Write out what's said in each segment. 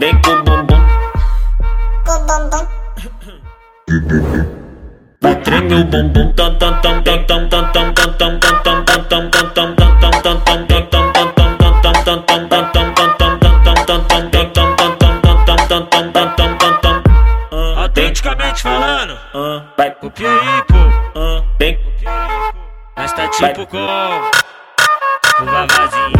Vem com o bumbum. Com bumbum. Vai, treme o bumbum tam tam tam tam tam tam tam tam tam tam tam tam tam tam tam tam tam tam Autenticamente falando, Ah, Vai, pô. ah, vem, aí, pô. Nós tá tipo com o vavazinho.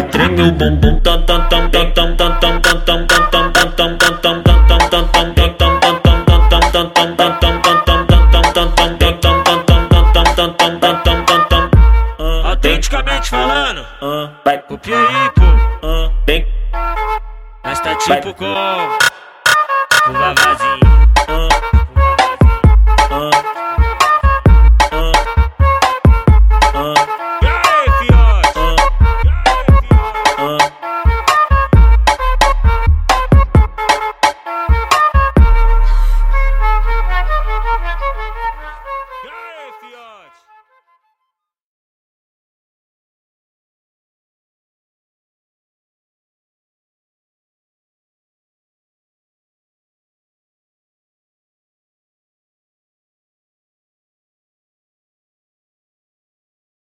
Treme o bumbum tam tam tam tam tam tam tam tam tam tam tam tam tam tam tam Autenticamente falando, Ah, Vai, pô. ah, vem, Nós tá tipo com o vavazinho.